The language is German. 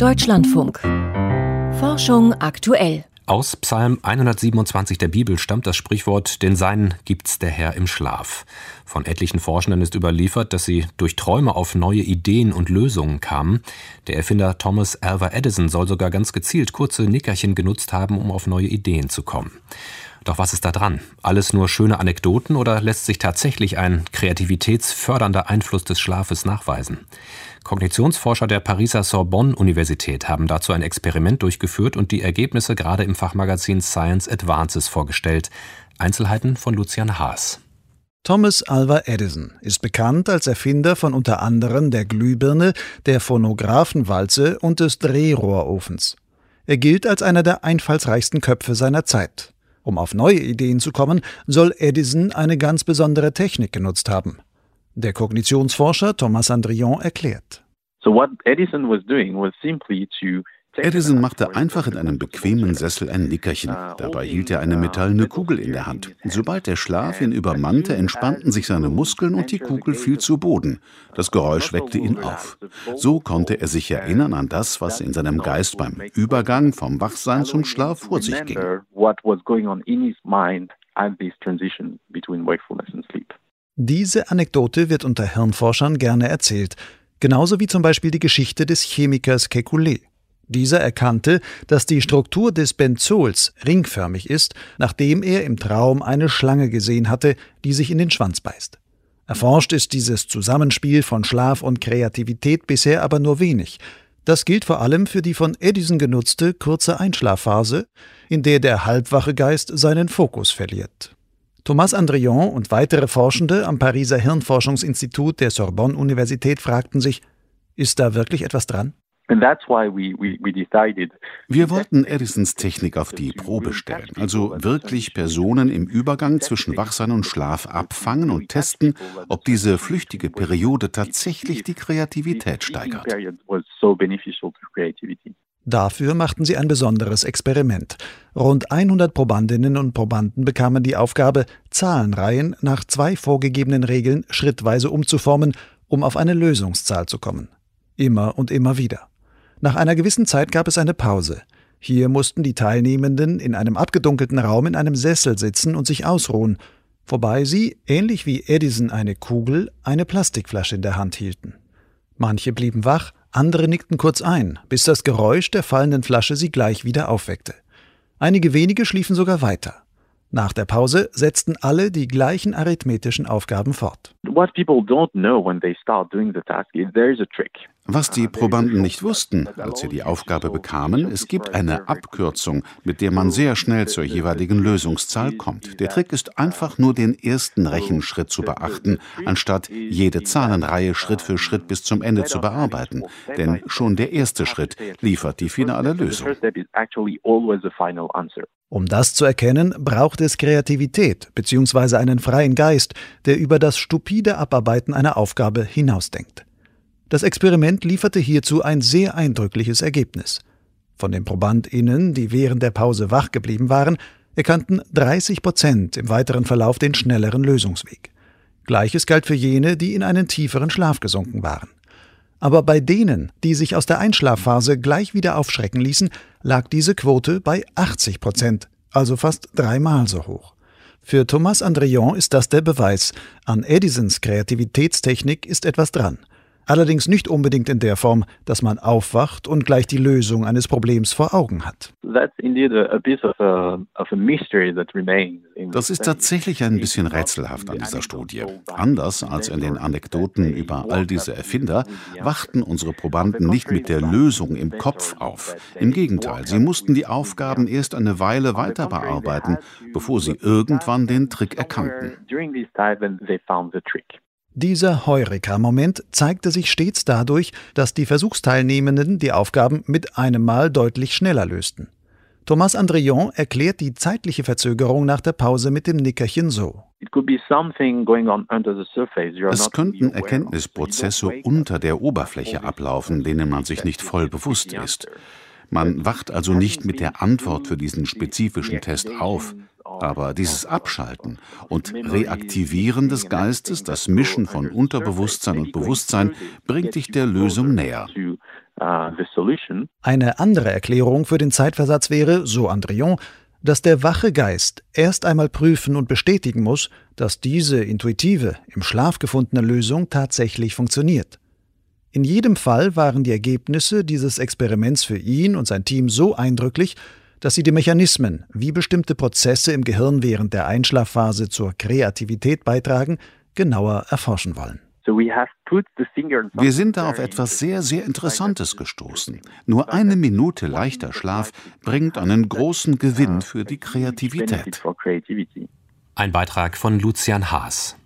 Deutschlandfunk. Forschung aktuell. Aus Psalm 127 der Bibel stammt das Sprichwort, den Seinen gibt's der Herr im Schlaf. Von etlichen Forschenden ist überliefert, dass sie durch Träume auf neue Ideen und Lösungen kamen. Der Erfinder Thomas Alva Edison soll sogar ganz gezielt kurze Nickerchen genutzt haben, um auf neue Ideen zu kommen. Doch was ist da dran? Alles nur schöne Anekdoten oder lässt sich tatsächlich ein kreativitätsfördernder Einfluss des Schlafes nachweisen? Kognitionsforscher der Pariser Sorbonne-Universität haben dazu ein Experiment durchgeführt und die Ergebnisse gerade im Fachmagazin Science Advances vorgestellt. Einzelheiten von Lucian Haas. Thomas Alva Edison ist bekannt als Erfinder von unter anderem der Glühbirne, der Phonographenwalze und des Drehrohrofens. Er gilt als einer der einfallsreichsten Köpfe seiner Zeit. Um auf neue Ideen zu kommen, soll Edison eine ganz besondere Technik genutzt haben. Der Kognitionsforscher Thomas Andrion erklärt. So what Edison was doing was simply to Edison machte einfach in einem bequemen Sessel ein Nickerchen. Dabei hielt er eine metallene Kugel in der Hand. Sobald der Schlaf ihn übermannte, entspannten sich seine Muskeln und die Kugel fiel zu Boden. Das Geräusch weckte ihn auf. So konnte er sich erinnern an das, was in seinem Geist beim Übergang vom Wachsein zum Schlaf vor sich ging. Diese Anekdote wird unter Hirnforschern gerne erzählt, genauso wie zum Beispiel die Geschichte des Chemikers Kekulé. Dieser erkannte, dass die Struktur des Benzols ringförmig ist, nachdem er im Traum eine Schlange gesehen hatte, die sich in den Schwanz beißt. Erforscht ist dieses Zusammenspiel von Schlaf und Kreativität bisher aber nur wenig. Das gilt vor allem für die von Edison genutzte kurze Einschlafphase, in der der halbwache Geist seinen Fokus verliert. Thomas Andrion und weitere Forschende am Pariser Hirnforschungsinstitut der Sorbonne-Universität fragten sich, ist da wirklich etwas dran? Wir wollten Edisons Technik auf die Probe stellen, also wirklich Personen im Übergang zwischen Wachsein und Schlaf abfangen und testen, ob diese flüchtige Periode tatsächlich die Kreativität steigert. Dafür machten sie ein besonderes Experiment. Rund 100 Probandinnen und Probanden bekamen die Aufgabe, Zahlenreihen nach zwei vorgegebenen Regeln schrittweise umzuformen, um auf eine Lösungszahl zu kommen. Immer und immer wieder. Nach einer gewissen Zeit gab es eine Pause. Hier mussten die Teilnehmenden in einem abgedunkelten Raum in einem Sessel sitzen und sich ausruhen, wobei sie, ähnlich wie Edison eine Kugel, eine Plastikflasche in der Hand hielten. Manche blieben wach, andere nickten kurz ein, bis das Geräusch der fallenden Flasche sie gleich wieder aufweckte. Einige wenige schliefen sogar weiter. Nach der Pause setzten alle die gleichen arithmetischen Aufgaben fort. What people don't know when they start doing the task is there is a trick. Was die Probanden nicht wussten, als sie die Aufgabe bekamen, es gibt eine Abkürzung, mit der man sehr schnell zur jeweiligen Lösungszahl kommt. Der Trick ist einfach nur den ersten Rechenschritt zu beachten, anstatt jede Zahlenreihe Schritt für Schritt bis zum Ende zu bearbeiten. Denn schon der erste Schritt liefert die finale Lösung. Um das zu erkennen, braucht es Kreativität bzw. einen freien Geist, der über das stupide Abarbeiten einer Aufgabe hinausdenkt. Das Experiment lieferte hierzu ein sehr eindrückliches Ergebnis. Von den ProbandInnen, die während der Pause wach geblieben waren, erkannten 30 Prozent im weiteren Verlauf den schnelleren Lösungsweg. Gleiches galt für jene, die in einen tieferen Schlaf gesunken waren. Aber bei denen, die sich aus der Einschlafphase gleich wieder aufschrecken ließen, lag diese Quote bei 80 Prozent, also fast dreimal so hoch. Für Thomas Andrion ist das der Beweis, an Edisons Kreativitätstechnik ist etwas dran allerdings nicht unbedingt in der Form, dass man aufwacht und gleich die Lösung eines Problems vor Augen hat. Das ist tatsächlich ein bisschen rätselhaft an dieser Studie. Anders als in den Anekdoten über all diese Erfinder, wachten unsere Probanden nicht mit der Lösung im Kopf auf. Im Gegenteil, sie mussten die Aufgaben erst eine Weile weiter bearbeiten, bevor sie irgendwann den Trick erkannten. Dieser Heureka-Moment zeigte sich stets dadurch, dass die Versuchsteilnehmenden die Aufgaben mit einem Mal deutlich schneller lösten. Thomas Andrion erklärt die zeitliche Verzögerung nach der Pause mit dem Nickerchen so. Es könnten Erkenntnisprozesse unter der Oberfläche ablaufen, denen man sich nicht voll bewusst ist. Man wacht also nicht mit der Antwort für diesen spezifischen Test auf. Aber dieses Abschalten und Reaktivieren des Geistes, das Mischen von Unterbewusstsein und Bewusstsein, bringt dich der Lösung näher. Eine andere Erklärung für den Zeitversatz wäre, so Andrion, dass der wache Geist erst einmal prüfen und bestätigen muss, dass diese intuitive, im Schlaf gefundene Lösung tatsächlich funktioniert. In jedem Fall waren die Ergebnisse dieses Experiments für ihn und sein Team so eindrücklich, dass sie die Mechanismen, wie bestimmte Prozesse im Gehirn während der Einschlafphase zur Kreativität beitragen, genauer erforschen wollen. Wir sind da auf etwas sehr, sehr Interessantes gestoßen. Nur eine Minute leichter Schlaf bringt einen großen Gewinn für die Kreativität. Ein Beitrag von Lucian Haas.